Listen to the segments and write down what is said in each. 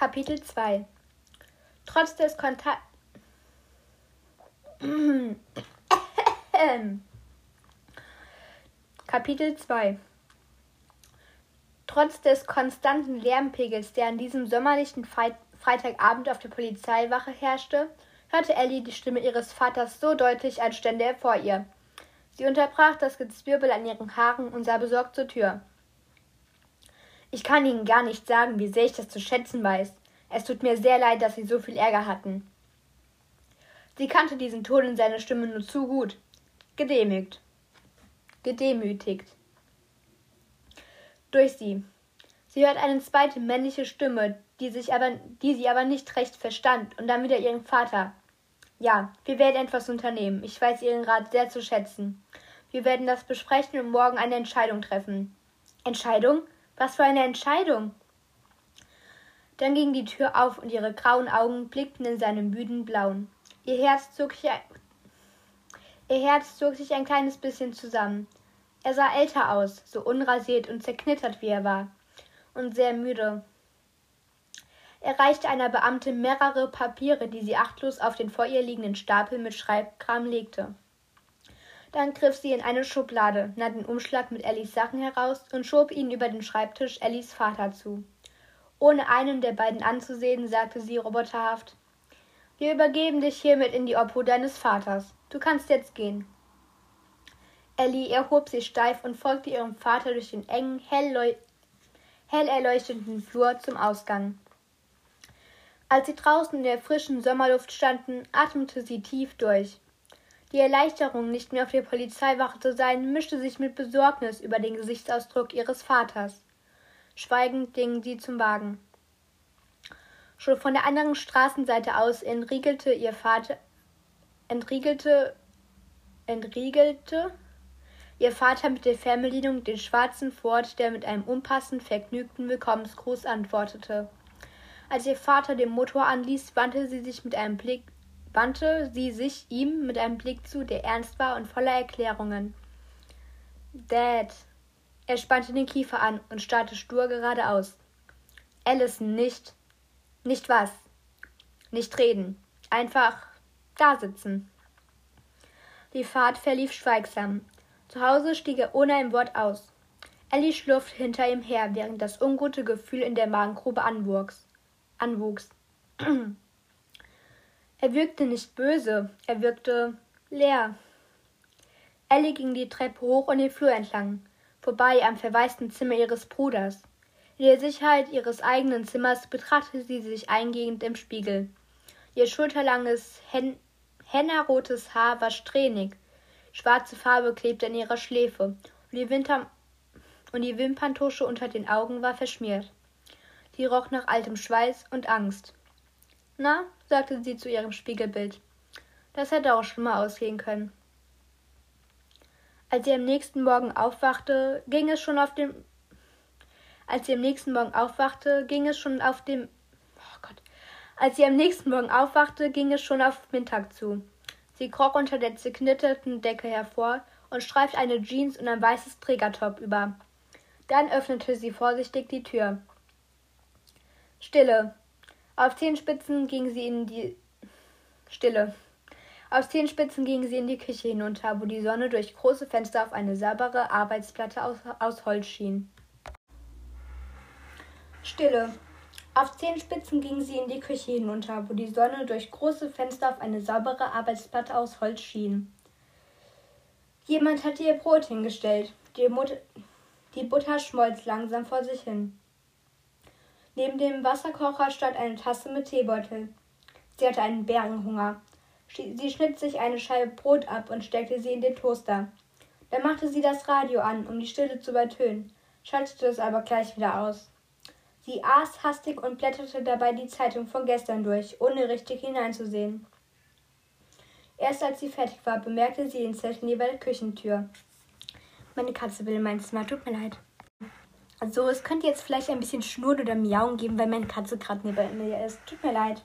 Kapitel 2 Trotz des Kontakts. Kapitel 2 Trotz des konstanten Lärmpegels, der an diesem sommerlichen Freitagabend auf der Polizeiwache herrschte, hörte Ellie die Stimme ihres Vaters so deutlich, als stände er vor ihr. Sie unterbrach das Gezwirbel an ihren Haaren und sah besorgt zur Tür. Ich kann Ihnen gar nicht sagen, wie sehr ich das zu schätzen weiß. Es tut mir sehr leid, dass Sie so viel Ärger hatten. Sie kannte diesen Ton in seiner Stimme nur zu gut. Gedemütigt. Gedemütigt. Durch sie. Sie hört eine zweite männliche Stimme, die, sich aber, die sie aber nicht recht verstand, und dann wieder ihren Vater. Ja, wir werden etwas unternehmen. Ich weiß Ihren Rat sehr zu schätzen. Wir werden das besprechen und morgen eine Entscheidung treffen. Entscheidung? Was für eine Entscheidung? Dann ging die Tür auf und ihre grauen Augen blickten in seine müden blauen. Ihr Herz zog sich ein, ihr Herz zog sich ein kleines bisschen zusammen. Er sah älter aus, so unrasiert und zerknittert wie er war, und sehr müde. Er reichte einer Beamtin mehrere Papiere, die sie achtlos auf den vor ihr liegenden Stapel mit Schreibkram legte. Dann griff sie in eine Schublade, nahm den Umschlag mit Ellis Sachen heraus und schob ihn über den Schreibtisch Ellis Vater zu. Ohne einen der beiden anzusehen, sagte sie roboterhaft Wir übergeben dich hiermit in die Obhut deines Vaters. Du kannst jetzt gehen. Ellie erhob sich steif und folgte ihrem Vater durch den engen, hell, hell Flur zum Ausgang. Als sie draußen in der frischen Sommerluft standen, atmete sie tief durch. Die Erleichterung, nicht mehr auf der Polizeiwache zu sein, mischte sich mit Besorgnis über den Gesichtsausdruck ihres Vaters. Schweigend gingen sie zum Wagen. Schon von der anderen Straßenseite aus entriegelte ihr Vater entriegelte entriegelte ihr Vater mit der Fernbedienung den schwarzen Ford, der mit einem unpassend vergnügten Willkommensgruß antwortete. Als ihr Vater den Motor anließ, wandte sie sich mit einem Blick wandte sie sich ihm mit einem Blick zu, der ernst war und voller Erklärungen. Dad. Er spannte den Kiefer an und starrte stur geradeaus. Allison, nicht. Nicht was? Nicht reden. Einfach da sitzen. Die Fahrt verlief schweigsam. Zu Hause stieg er ohne ein Wort aus. Ellie schlurfte hinter ihm her, während das ungute Gefühl in der Magengrube anwuchs. anwuchs. Er wirkte nicht böse, er wirkte leer. Ellie ging die Treppe hoch und den Flur entlang, vorbei am verwaisten Zimmer ihres Bruders. In der Sicherheit ihres eigenen Zimmers betrachtete sie sich eingehend im Spiegel. Ihr schulterlanges, hen hennerrotes Haar war strähnig, schwarze Farbe klebte an ihrer Schläfe und die, Winter und die Wimperntusche unter den Augen war verschmiert. Sie roch nach altem Schweiß und Angst. Na, sagte sie zu ihrem Spiegelbild. Das hätte auch schlimmer ausgehen können. Als sie am nächsten Morgen aufwachte, ging es schon auf dem als sie am nächsten Morgen aufwachte, ging es schon auf dem oh Gott. Als sie am nächsten Morgen aufwachte, ging es schon auf Mittag zu. Sie kroch unter der zerknitterten Decke hervor und streifte eine Jeans und ein weißes Trägertop über. Dann öffnete sie vorsichtig die Tür. Stille. Auf Zehenspitzen ging sie in die Stille. Auf Zehenspitzen ging sie in die Küche hinunter, wo die Sonne durch große Fenster auf eine saubere Arbeitsplatte aus, aus Holz schien. Stille. Auf Zehenspitzen ging sie in die Küche hinunter, wo die Sonne durch große Fenster auf eine saubere Arbeitsplatte aus Holz schien. Jemand hatte ihr Brot hingestellt. Die, Mut die Butter schmolz langsam vor sich hin. Neben dem Wasserkocher stand eine Tasse mit Teebeutel. Sie hatte einen Bärenhunger. Sie schnitt sich eine Scheibe Brot ab und steckte sie in den Toaster. Dann machte sie das Radio an, um die Stille zu übertönen, schaltete es aber gleich wieder aus. Sie aß hastig und blätterte dabei die Zeitung von gestern durch, ohne richtig hineinzusehen. Erst als sie fertig war, bemerkte sie den Zettel neben der Küchentür. Meine Katze will in mein Zimmer, tut mir leid. Also es könnte jetzt vielleicht ein bisschen Schnurren oder Miauen geben, weil meine Katze gerade neben mir ist. Tut mir leid.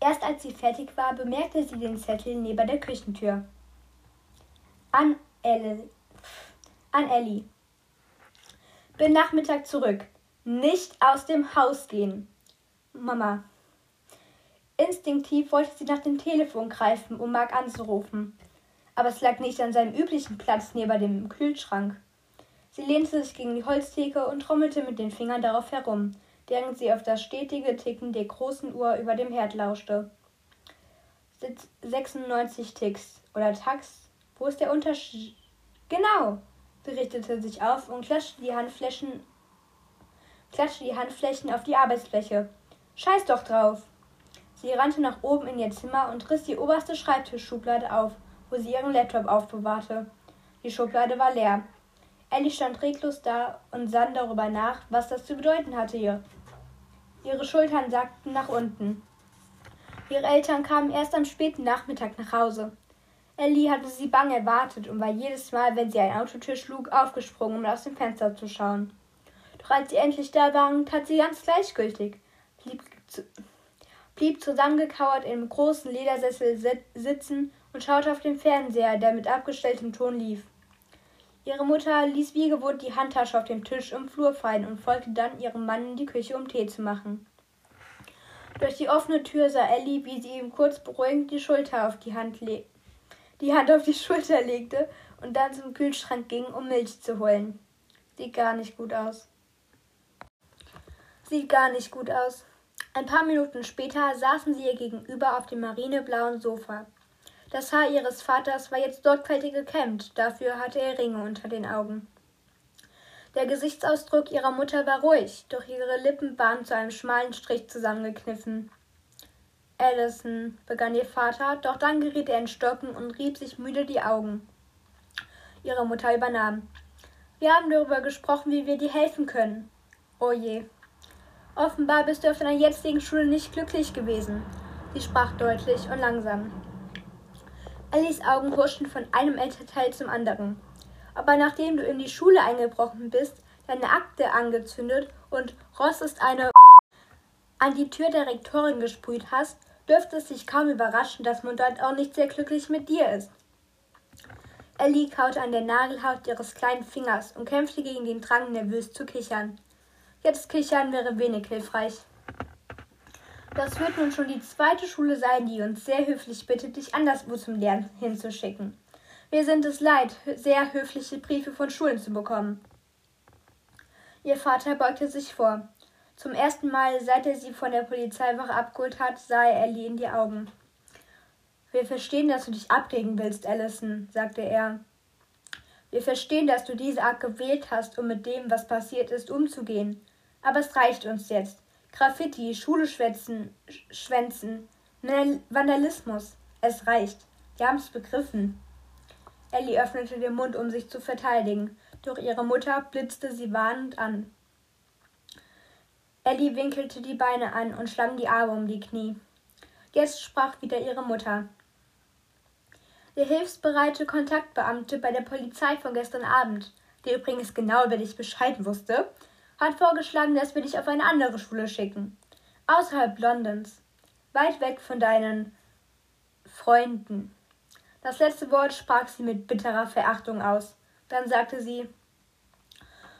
Erst als sie fertig war, bemerkte sie den Zettel neben der Küchentür. An Ellie. An Ellie. Bin Nachmittag zurück. Nicht aus dem Haus gehen. Mama. Instinktiv wollte sie nach dem Telefon greifen, um Mark anzurufen. Aber es lag nicht an seinem üblichen Platz neben dem Kühlschrank. Sie lehnte sich gegen die Holztheke und trommelte mit den Fingern darauf herum, während sie auf das stetige Ticken der großen Uhr über dem Herd lauschte. 96 Ticks oder Tax? Wo ist der Unterschied? Genau! Sie richtete sich auf und klatschte die Handflächen, klatschte die Handflächen auf die Arbeitsfläche. Scheiß doch drauf! Sie rannte nach oben in ihr Zimmer und riss die oberste Schreibtischschublade auf, wo sie ihren Laptop aufbewahrte. Die Schublade war leer. Ellie stand reglos da und sann darüber nach, was das zu bedeuten hatte hier. Ihre Schultern sackten nach unten. Ihre Eltern kamen erst am späten Nachmittag nach Hause. Ellie hatte sie bang erwartet und war jedes Mal, wenn sie ein Autotür schlug, aufgesprungen, um aus dem Fenster zu schauen. Doch als sie endlich da waren, tat sie ganz gleichgültig, blieb, zu, blieb zusammengekauert im großen Ledersessel sitzen und schaute auf den Fernseher, der mit abgestelltem Ton lief. Ihre Mutter ließ wie gewohnt die Handtasche auf dem Tisch im Flur fallen und folgte dann ihrem Mann in die Küche, um Tee zu machen. Durch die offene Tür sah Ellie, wie sie ihm kurz beruhigend die Schulter auf die Hand le die Hand auf die Schulter legte und dann zum Kühlschrank ging, um Milch zu holen. Sieht gar nicht gut aus. Sieht gar nicht gut aus. Ein paar Minuten später saßen sie ihr gegenüber auf dem marineblauen Sofa. Das Haar ihres Vaters war jetzt sorgfältig gekämmt, dafür hatte er Ringe unter den Augen. Der Gesichtsausdruck ihrer Mutter war ruhig, doch ihre Lippen waren zu einem schmalen Strich zusammengekniffen. Allison, begann ihr Vater, doch dann geriet er in Stocken und rieb sich müde die Augen. Ihre Mutter übernahm. Wir haben darüber gesprochen, wie wir dir helfen können. Oh je. Offenbar bist du auf deiner jetzigen Schule nicht glücklich gewesen. Sie sprach deutlich und langsam. Ellies Augen huschten von einem Elternteil zum anderen. Aber nachdem du in die Schule eingebrochen bist, deine Akte angezündet und Ross ist eine an die Tür der Rektorin gesprüht hast, dürfte es sich kaum überraschen, dass man dort auch nicht sehr glücklich mit dir ist. Ellie kaute an der Nagelhaut ihres kleinen Fingers und kämpfte gegen den Drang, nervös zu kichern. Jetzt kichern wäre wenig hilfreich. Das wird nun schon die zweite Schule sein, die uns sehr höflich bittet, dich anderswo zum Lernen hinzuschicken. Wir sind es leid, sehr höfliche Briefe von Schulen zu bekommen. Ihr Vater beugte sich vor. Zum ersten Mal, seit er sie von der Polizeiwache abgeholt hat, sah er Ellie in die Augen. Wir verstehen, dass du dich abregen willst, Allison, sagte er. Wir verstehen, dass du diese Art gewählt hast, um mit dem, was passiert ist, umzugehen. Aber es reicht uns jetzt. Graffiti, Schule schwänzen, schwänzen, Vandalismus. Es reicht. Wir haben es begriffen. Ellie öffnete den Mund, um sich zu verteidigen, doch ihre Mutter blitzte sie warnend an. Ellie winkelte die Beine an und schlang die Arme um die Knie. Jetzt sprach wieder ihre Mutter. Der hilfsbereite Kontaktbeamte bei der Polizei von gestern Abend, der übrigens genau über dich Bescheid wusste, hat vorgeschlagen, dass wir dich auf eine andere Schule schicken. Außerhalb Londons. Weit weg von deinen Freunden. Das letzte Wort sprach sie mit bitterer Verachtung aus. Dann sagte sie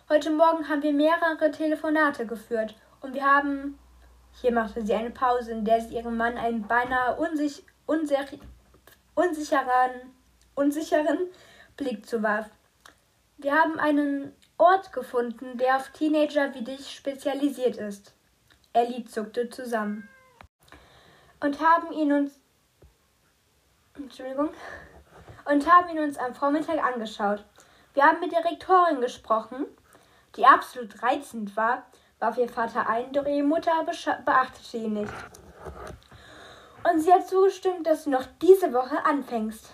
Heute Morgen haben wir mehrere Telefonate geführt und wir haben. Hier machte sie eine Pause, in der sie ihrem Mann einen beinahe unsich, unser, unsicheren, unsicheren Blick zuwarf. Wir haben einen Ort gefunden, der auf Teenager wie dich spezialisiert ist. Ellie zuckte zusammen. Und haben ihn uns. Entschuldigung. Und haben ihn uns am Vormittag angeschaut. Wir haben mit der Rektorin gesprochen, die absolut reizend war warf ihr Vater ein, doch ihre Mutter beachtete ihn nicht. Und sie hat zugestimmt, dass du noch diese Woche anfängst.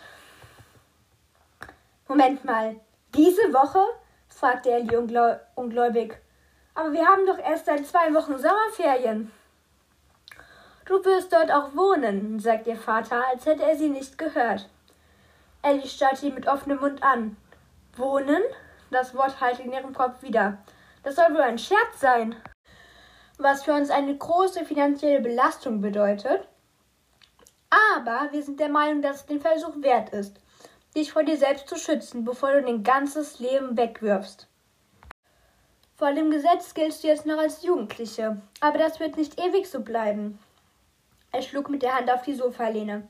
Moment mal, diese Woche? Fragte Ellie ungläubig. Aber wir haben doch erst seit zwei Wochen Sommerferien. Du wirst dort auch wohnen, sagt ihr Vater, als hätte er sie nicht gehört. Ellie starrte ihn mit offenem Mund an. Wohnen? Das Wort hallte in ihrem Kopf wieder. Das soll wohl ein Scherz sein. Was für uns eine große finanzielle Belastung bedeutet. Aber wir sind der Meinung, dass es den Versuch wert ist, dich vor dir selbst zu schützen, bevor du dein ganzes Leben wegwirfst. Vor dem Gesetz giltst du jetzt noch als Jugendliche, aber das wird nicht ewig so bleiben. Er schlug mit der Hand auf die Sofalehne.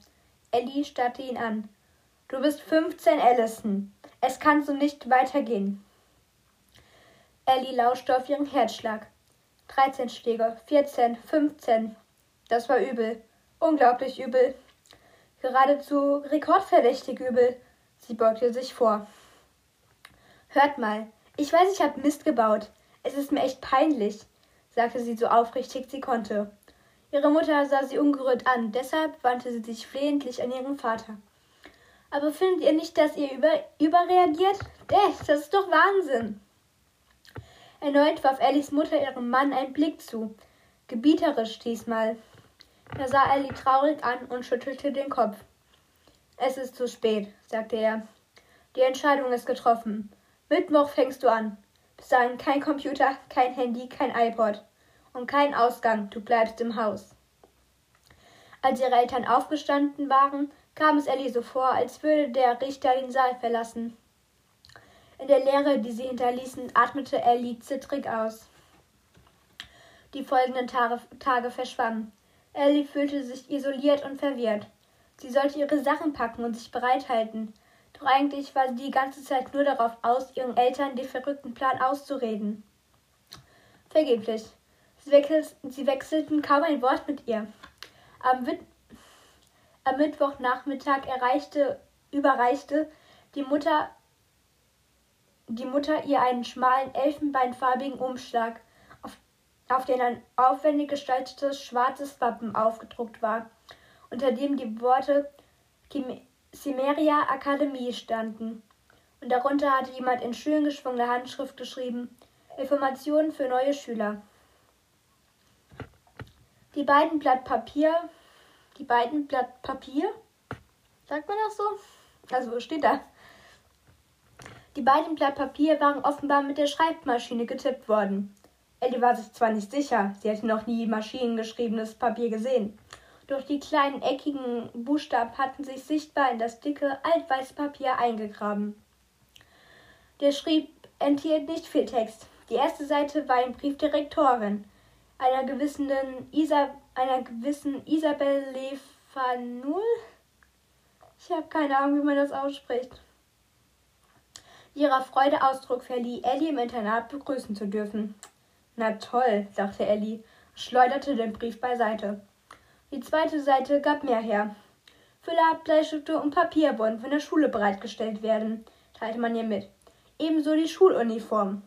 Ellie starrte ihn an. Du bist 15, Allison. Es kann so nicht weitergehen. Ellie lauschte auf ihren Herzschlag. 13 Schläge, 14, 15. Das war übel. Unglaublich übel. Geradezu rekordverdächtig übel. Sie beugte sich vor. Hört mal, ich weiß, ich habe Mist gebaut. Es ist mir echt peinlich, sagte sie so aufrichtig sie konnte. Ihre Mutter sah sie ungerührt an, deshalb wandte sie sich flehentlich an ihren Vater. Aber findet ihr nicht, dass ihr über, überreagiert? Echt, das ist doch Wahnsinn. Erneut warf Ellis Mutter ihrem Mann einen Blick zu, gebieterisch diesmal. Er sah Ellie traurig an und schüttelte den Kopf. Es ist zu spät, sagte er. Die Entscheidung ist getroffen. Mittwoch fängst du an. Bis dahin kein Computer, kein Handy, kein iPod und kein Ausgang. Du bleibst im Haus. Als ihre Eltern aufgestanden waren, kam es Ellie so vor, als würde der Richter den Saal verlassen. In der Leere, die sie hinterließen, atmete Ellie zittrig aus. Die folgenden Tage, verschwammen. Ellie fühlte sich isoliert und verwirrt. Sie sollte ihre Sachen packen und sich bereithalten. Doch eigentlich war sie die ganze Zeit nur darauf aus, ihren Eltern den verrückten Plan auszureden. Vergeblich. Sie, wechsel sie wechselten kaum ein Wort mit ihr. Am, am Mittwochnachmittag erreichte, überreichte die Mutter, die Mutter ihr einen schmalen, elfenbeinfarbigen Umschlag, auf, auf den ein aufwendig gestaltetes schwarzes Wappen aufgedruckt war, unter dem die Worte Cimeria Akademie standen. Und darunter hatte jemand in schön geschwungener Handschrift geschrieben Informationen für neue Schüler. Die beiden Blatt Papier, die beiden Blatt Papier, sagt man das so? Also steht da. Die beiden Blatt Papier waren offenbar mit der Schreibmaschine getippt worden. Ellie war sich zwar nicht sicher, sie hätte noch nie maschinengeschriebenes Papier gesehen, doch die kleinen eckigen Buchstaben hatten sich sichtbar in das dicke, altweiße Papier eingegraben. Der Schrieb enthielt nicht viel Text. Die erste Seite war ein Brief der Rektorin, einer gewissen, Isa, einer gewissen Isabel Lefanul. Ich habe keine Ahnung, wie man das ausspricht. Ihrer Freude Ausdruck verlieh, Ellie im Internat begrüßen zu dürfen. Na toll, dachte Ellie, schleuderte den Brief beiseite. Die zweite Seite gab mehr her. Füller, Bleistifte und Papier wollen von der Schule bereitgestellt werden, teilte man ihr mit. Ebenso die Schuluniform.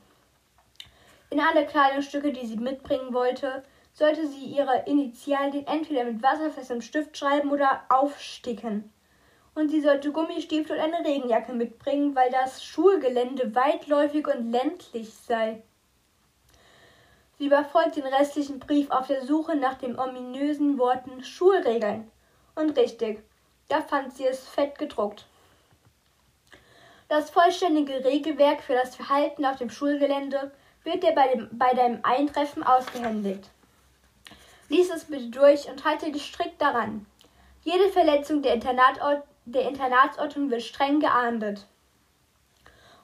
In alle Kleidungsstücke, die sie mitbringen wollte, sollte sie ihre Initialien entweder mit wasserfestem Stift schreiben oder aufsticken. Und sie sollte Gummistiefel und eine Regenjacke mitbringen, weil das Schulgelände weitläufig und ländlich sei. Sie überfolgt den restlichen Brief auf der Suche nach den ominösen Worten Schulregeln. Und richtig, da fand sie es fett gedruckt. Das vollständige Regelwerk für das Verhalten auf dem Schulgelände wird dir bei, dem, bei deinem Eintreffen ausgehändigt. Lies es bitte durch und halte dich strikt daran. Jede Verletzung der, Internatort, der Internatsordnung wird streng geahndet.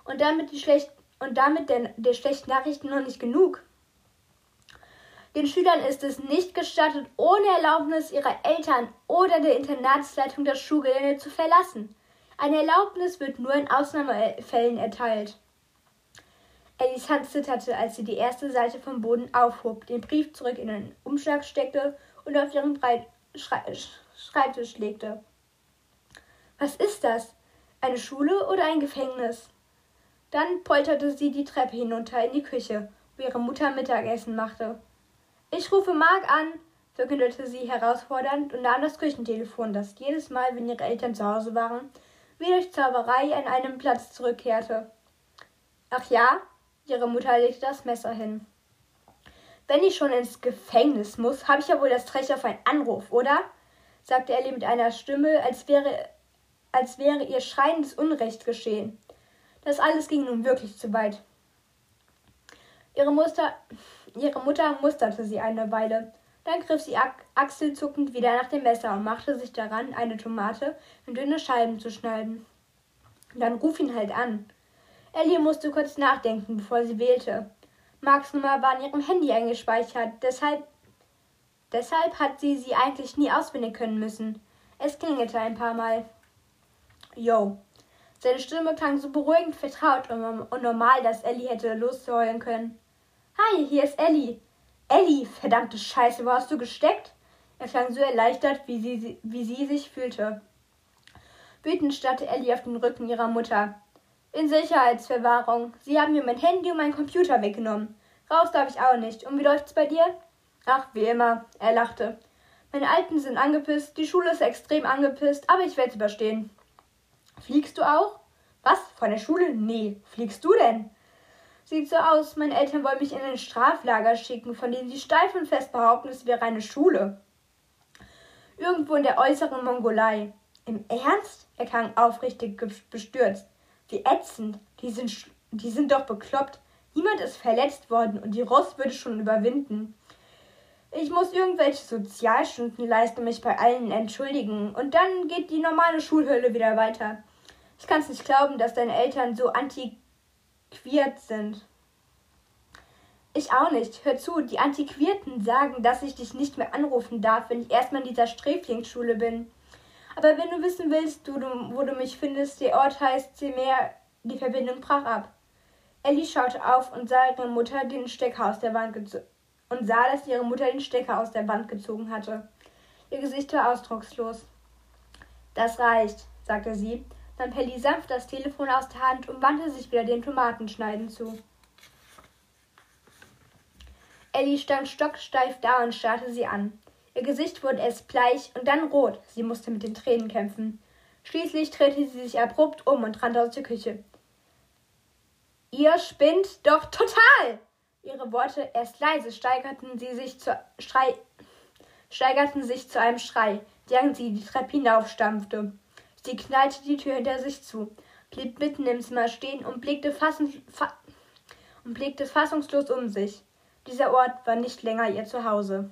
Und damit, die schlecht, und damit der, der schlechten Nachrichten noch nicht genug. Den Schülern ist es nicht gestattet, ohne Erlaubnis ihrer Eltern oder der Internatsleitung das Schulgelände zu verlassen. Eine Erlaubnis wird nur in Ausnahmefällen erteilt. Ellis Hand zitterte, als sie die erste Seite vom Boden aufhob, den Brief zurück in den Umschlag steckte und auf ihren Breit Schrei Schreibtisch legte. Was ist das? Eine Schule oder ein Gefängnis? Dann polterte sie die Treppe hinunter in die Küche, wo ihre Mutter Mittagessen machte. Ich rufe Mark an, verkündete sie herausfordernd und nahm das Küchentelefon, das jedes Mal, wenn ihre Eltern zu Hause waren, wie durch Zauberei an einem Platz zurückkehrte. Ach ja? Ihre Mutter legte das Messer hin. Wenn ich schon ins Gefängnis muss, habe ich ja wohl das Recht auf einen Anruf, oder? sagte Ellie mit einer Stimme, als wäre, als wäre ihr schreiendes Unrecht geschehen. Das alles ging nun wirklich zu weit. Ihre Mutter, ihre Mutter musterte sie eine Weile. Dann griff sie achselzuckend wieder nach dem Messer und machte sich daran, eine Tomate in dünne Scheiben zu schneiden. Dann ruf ihn halt an. Ellie musste kurz nachdenken, bevor sie wählte. Marks Nummer war in ihrem Handy eingespeichert, deshalb, deshalb hat sie sie eigentlich nie auswendig können müssen. Es klingelte ein paar Mal. Yo. Seine Stimme klang so beruhigend vertraut und normal, dass Ellie hätte losheulen können. Hi, hier ist Ellie. Ellie, verdammte Scheiße, wo hast du gesteckt? Er klang so erleichtert, wie sie, wie sie sich fühlte. Wütend starrte Ellie auf den Rücken ihrer Mutter. In Sicherheitsverwahrung. Sie haben mir mein Handy und meinen Computer weggenommen. Raus darf ich auch nicht. Und wie läuft's bei dir? Ach, wie immer. Er lachte. Meine Alten sind angepisst, die Schule ist extrem angepisst, aber ich werde es überstehen. Fliegst du auch? Was? Von der Schule? Nee. Fliegst du denn? Sieht so aus, meine Eltern wollen mich in ein Straflager schicken, von dem sie steif und fest behaupten, es wäre eine Schule. Irgendwo in der äußeren Mongolei. Im Ernst? Er klang aufrichtig bestürzt. Wie ätzend. Die sind, die sind doch bekloppt. Niemand ist verletzt worden und die Ross würde schon überwinden. Ich muss irgendwelche Sozialstunden leisten mich bei allen entschuldigen. Und dann geht die normale Schulhölle wieder weiter. Ich kann es nicht glauben, dass deine Eltern so antiquiert sind. Ich auch nicht. Hör zu, die Antiquierten sagen, dass ich dich nicht mehr anrufen darf, wenn ich erstmal in dieser Sträflingsschule bin. Aber wenn du wissen willst, du, wo du mich findest, der Ort heißt Semer, die Verbindung brach ab. Ellie schaute auf und sah ihre Mutter den Stecker aus der Wand und sah, dass ihre Mutter den Stecker aus der Wand gezogen hatte. Ihr Gesicht war ausdruckslos. Das reicht, sagte sie, nahm Pelli sanft das Telefon aus der Hand und wandte sich wieder dem Tomatenschneiden zu. Ellie stand stocksteif da und starrte sie an. Ihr Gesicht wurde erst bleich und dann rot. Sie musste mit den Tränen kämpfen. Schließlich drehte sie sich abrupt um und rannte aus der Küche. Ihr spinnt doch total! Ihre Worte erst leise steigerten sie sich zu Schrei steigerten sich zu einem Schrei, während sie die Treppe hinaufstampfte. Sie knallte die Tür hinter sich zu, blieb mitten im Zimmer stehen und blickte, fassens fa und blickte fassungslos um sich. Dieser Ort war nicht länger ihr Zuhause.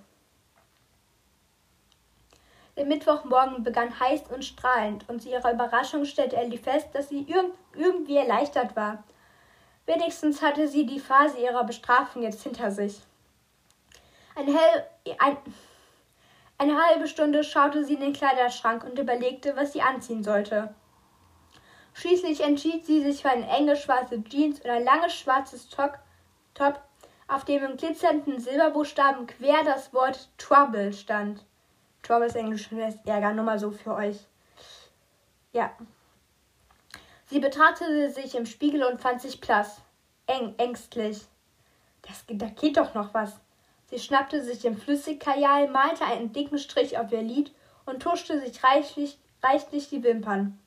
Der Mittwochmorgen begann heiß und strahlend, und zu ihrer Überraschung stellte Ellie fest, dass sie irg irgendwie erleichtert war. Wenigstens hatte sie die Phase ihrer Bestrafung jetzt hinter sich. Ein hell, ein, eine halbe Stunde schaute sie in den Kleiderschrank und überlegte, was sie anziehen sollte. Schließlich entschied sie sich für eine enge schwarze Jeans und ein langes schwarzes Top, Top auf dem im glitzernden Silberbuchstaben quer das Wort Trouble stand. Trouble ist Englisch heißt Ärger, nur mal so für euch. Ja. Sie betrachtete sich im Spiegel und fand sich blass, eng, ängstlich. Das, da geht doch noch was. Sie schnappte sich den Flüssigkajal, malte einen dicken Strich auf ihr Lid und tuschte sich reichlich, reichlich die Wimpern.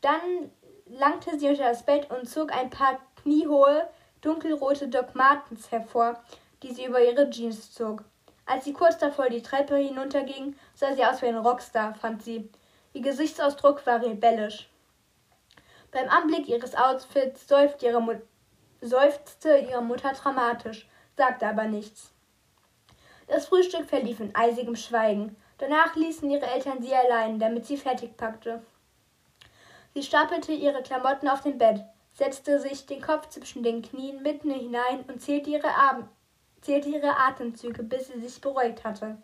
Dann langte sie unter das Bett und zog ein paar kniehohe, dunkelrote Doc Martens hervor, die sie über ihre Jeans zog. Als sie kurz davor die Treppe hinunterging, sah sie aus wie ein Rockstar, fand sie. Ihr Gesichtsausdruck war rebellisch. Beim Anblick ihres Outfits seufzte ihre, Mut seufzte ihre Mutter dramatisch, sagte aber nichts. Das Frühstück verlief in eisigem Schweigen. Danach ließen ihre Eltern sie allein, damit sie fertig packte. Sie stapelte ihre Klamotten auf dem Bett, setzte sich den Kopf zwischen den Knien mitten hinein und zählte ihre, Ab zählte ihre Atemzüge, bis sie sich beruhigt hatte.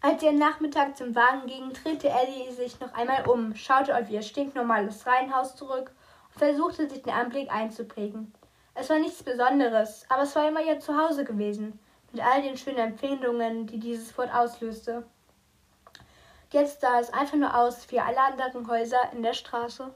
Als sie am Nachmittag zum Wagen ging, drehte Ellie sich noch einmal um, schaute auf ihr stinknormales Reihenhaus zurück und versuchte sich den Anblick einzuprägen. Es war nichts Besonderes, aber es war immer ihr Zuhause gewesen, mit all den schönen Empfindungen, die dieses Wort auslöste. Jetzt sah es einfach nur aus wie alle anderen Häuser in der Straße.